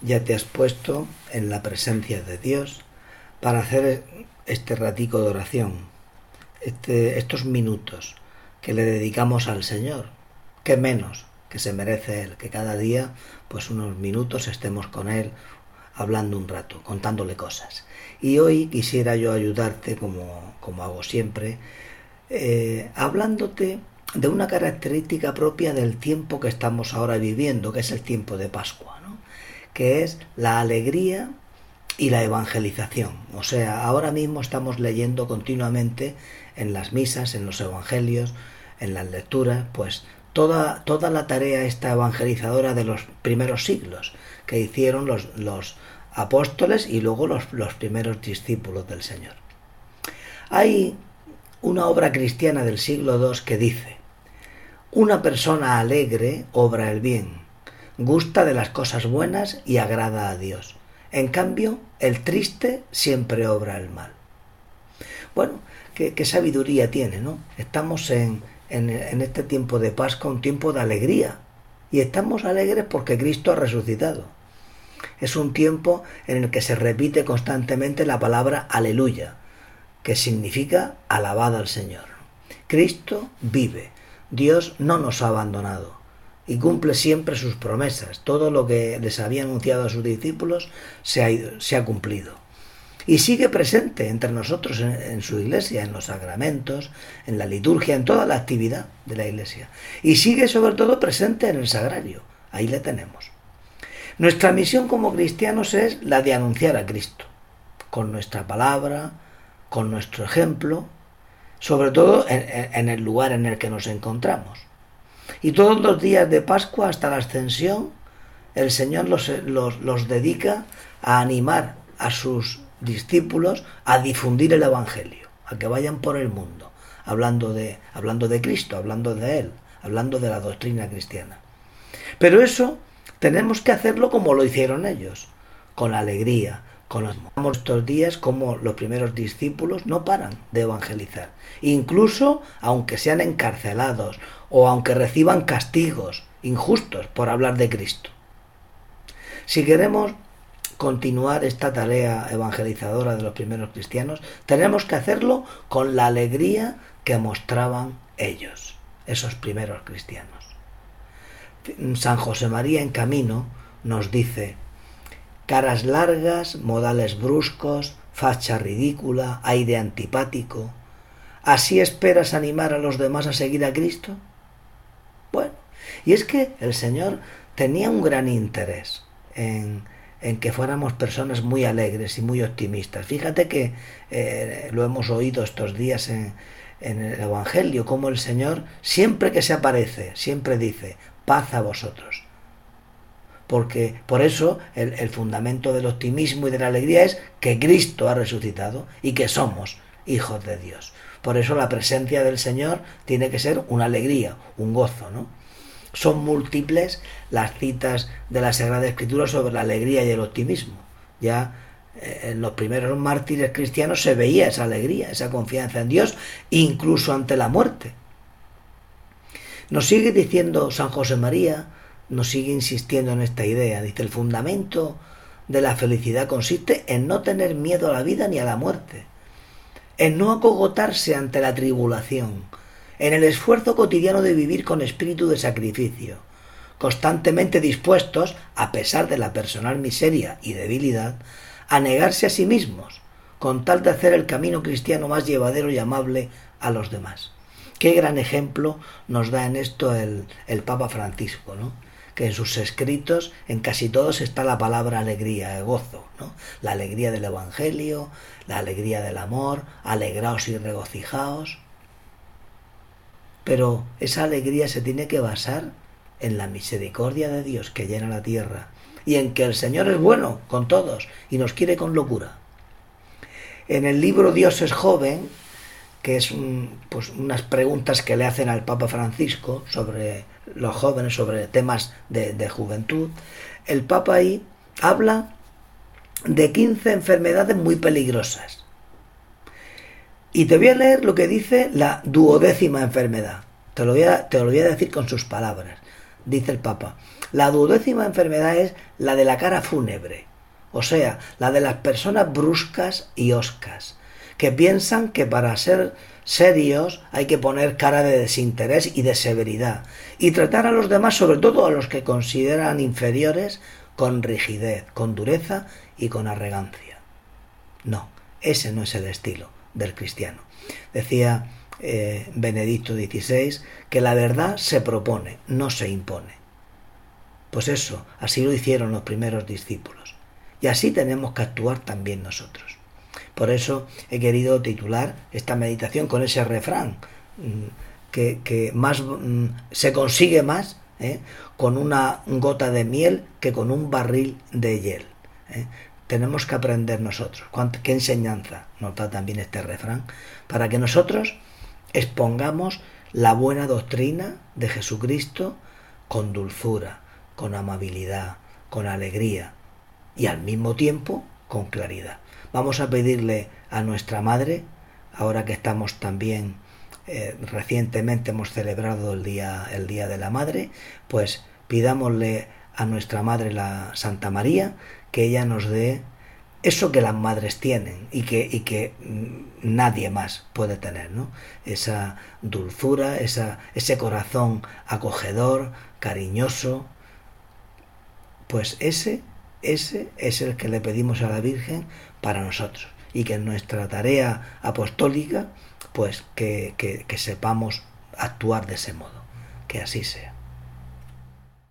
ya te has puesto en la presencia de Dios para hacer este ratico de oración, este, estos minutos que le dedicamos al Señor, que menos que se merece Él, que cada día pues unos minutos estemos con Él hablando un rato, contándole cosas. Y hoy quisiera yo ayudarte, como, como hago siempre, eh, hablándote de una característica propia del tiempo que estamos ahora viviendo, que es el tiempo de Pascua, ¿no? Que es la alegría y la evangelización. O sea, ahora mismo estamos leyendo continuamente en las misas, en los evangelios, en las lecturas, pues toda, toda la tarea esta evangelizadora de los primeros siglos que hicieron los, los apóstoles y luego los, los primeros discípulos del Señor. Hay una obra cristiana del siglo II que dice, una persona alegre obra el bien, gusta de las cosas buenas y agrada a Dios. En cambio, el triste siempre obra el mal. Bueno, qué, sabiduría tiene, ¿no? Estamos en, en, en este tiempo de Pascua, un tiempo de alegría. Y estamos alegres porque Cristo ha resucitado. Es un tiempo en el que se repite constantemente la palabra aleluya, que significa alabada al Señor. Cristo vive, Dios no nos ha abandonado y cumple siempre sus promesas. Todo lo que les había anunciado a sus discípulos se ha, cumplido. Y sigue presente entre nosotros en, en, su iglesia, en los sacramentos, en la liturgia, en toda la actividad de la iglesia. Y sigue sobre todo presente en el sagrario. Ahí le tenemos. Nuestra misión como cristianos es la de anunciar a Cristo, con nuestra palabra, con nuestro ejemplo, sobre todo en, el lugar en el que nos encontramos. Y todos los días de Pascua hasta la ascensión, el Señor los, los, dedica a animar a sus discípulos a difundir el Evangelio, a que vayan por el mundo, hablando de, hablando de Cristo, hablando de Él, hablando de la doctrina cristiana. Pero eso tenemos que hacerlo como lo hicieron ellos, con alegría, Conocemos estos días como los primeros discípulos no paran de evangelizar, incluso aunque sean encarcelados o aunque reciban castigos injustos por hablar de Cristo. Si queremos continuar esta tarea evangelizadora de los primeros cristianos, tenemos que hacerlo con la alegría que mostraban ellos, esos primeros cristianos. San José María en camino nos dice, caras largas, modales bruscos, facha ridícula, aire antipático. ¿Así esperas animar a los demás a seguir a Cristo? Bueno, y es que el Señor tenía un gran interés en, que fuéramos personas muy alegres y muy optimistas. Fíjate que eh, lo hemos oído estos días en, en el Evangelio, como el Señor, siempre que se aparece, siempre dice, paz a vosotros porque por eso el, el, fundamento del optimismo y de la alegría es que Cristo ha resucitado y que somos hijos de Dios. Por eso la presencia del Señor tiene que ser una alegría, un gozo, ¿no? Son múltiples las citas de la Sagrada Escritura sobre la alegría y el optimismo. Ya eh, en los primeros mártires cristianos se veía esa alegría, esa confianza en Dios, incluso ante la muerte. Nos sigue diciendo San José María, nos sigue insistiendo en esta idea. Dice, el fundamento de la felicidad consiste en no tener miedo a la vida ni a la muerte, en no acogotarse ante la tribulación, en el esfuerzo cotidiano de vivir con espíritu de sacrificio, constantemente dispuestos, a pesar de la personal miseria y debilidad, a negarse a sí mismos, con tal de hacer el camino cristiano más llevadero y amable a los demás. Qué gran ejemplo nos da en esto el, el Papa Francisco, ¿no? Que en sus escritos, en casi todos está la palabra alegría, gozo, ¿no? La alegría del Evangelio, la alegría del amor, alegraos y regocijaos. Pero esa alegría se tiene que basar en la misericordia de Dios que llena la tierra y en que el Señor es bueno con todos y nos quiere con locura. En el libro Dios es joven, que es pues unas preguntas que le hacen al Papa Francisco sobre los jóvenes, sobre temas de, de juventud, el Papa ahí habla de 15 enfermedades muy peligrosas. Y te voy a leer lo que dice la duodécima enfermedad. Te lo voy a, te lo voy a decir con sus palabras. dice el Papa. La duodécima enfermedad es la de la cara fúnebre, o sea, la de las personas bruscas y oscas, que piensan que para ser serios hay que poner cara de desinterés y de severidad, y tratar a los demás, sobre todo a los que consideran inferiores, con rigidez, con dureza y con arrogancia. No, ese no es el estilo del cristiano. Decía eh, Benedicto XVI que la verdad se propone, no se impone. Pues eso, así lo hicieron los primeros discípulos. Y así tenemos que actuar también nosotros. Por eso he querido titular esta meditación con ese refrán, mm, que, más mm, se consigue más ¿eh? con una gota de miel que con un barril de hiel. ¿eh? Tenemos que aprender nosotros. ¿Qué enseñanza nos da también este refrán? Para que nosotros expongamos la buena doctrina de Jesucristo con dulzura, con amabilidad, con alegría y al mismo tiempo con claridad. Vamos a pedirle a nuestra Madre, ahora que estamos también eh, recientemente hemos celebrado el día, el día de la Madre, pues pidámosle a nuestra Madre la Santa María que ella nos dé eso que las madres tienen y que, y que mm, nadie más puede tener, ¿no? Esa dulzura, esa, ese corazón acogedor, cariñoso. Pues ese, ese es el que le pedimos a la Virgen para nosotros y que en nuestra tarea apostólica pues que, que sepamos actuar de ese modo. Que así sea.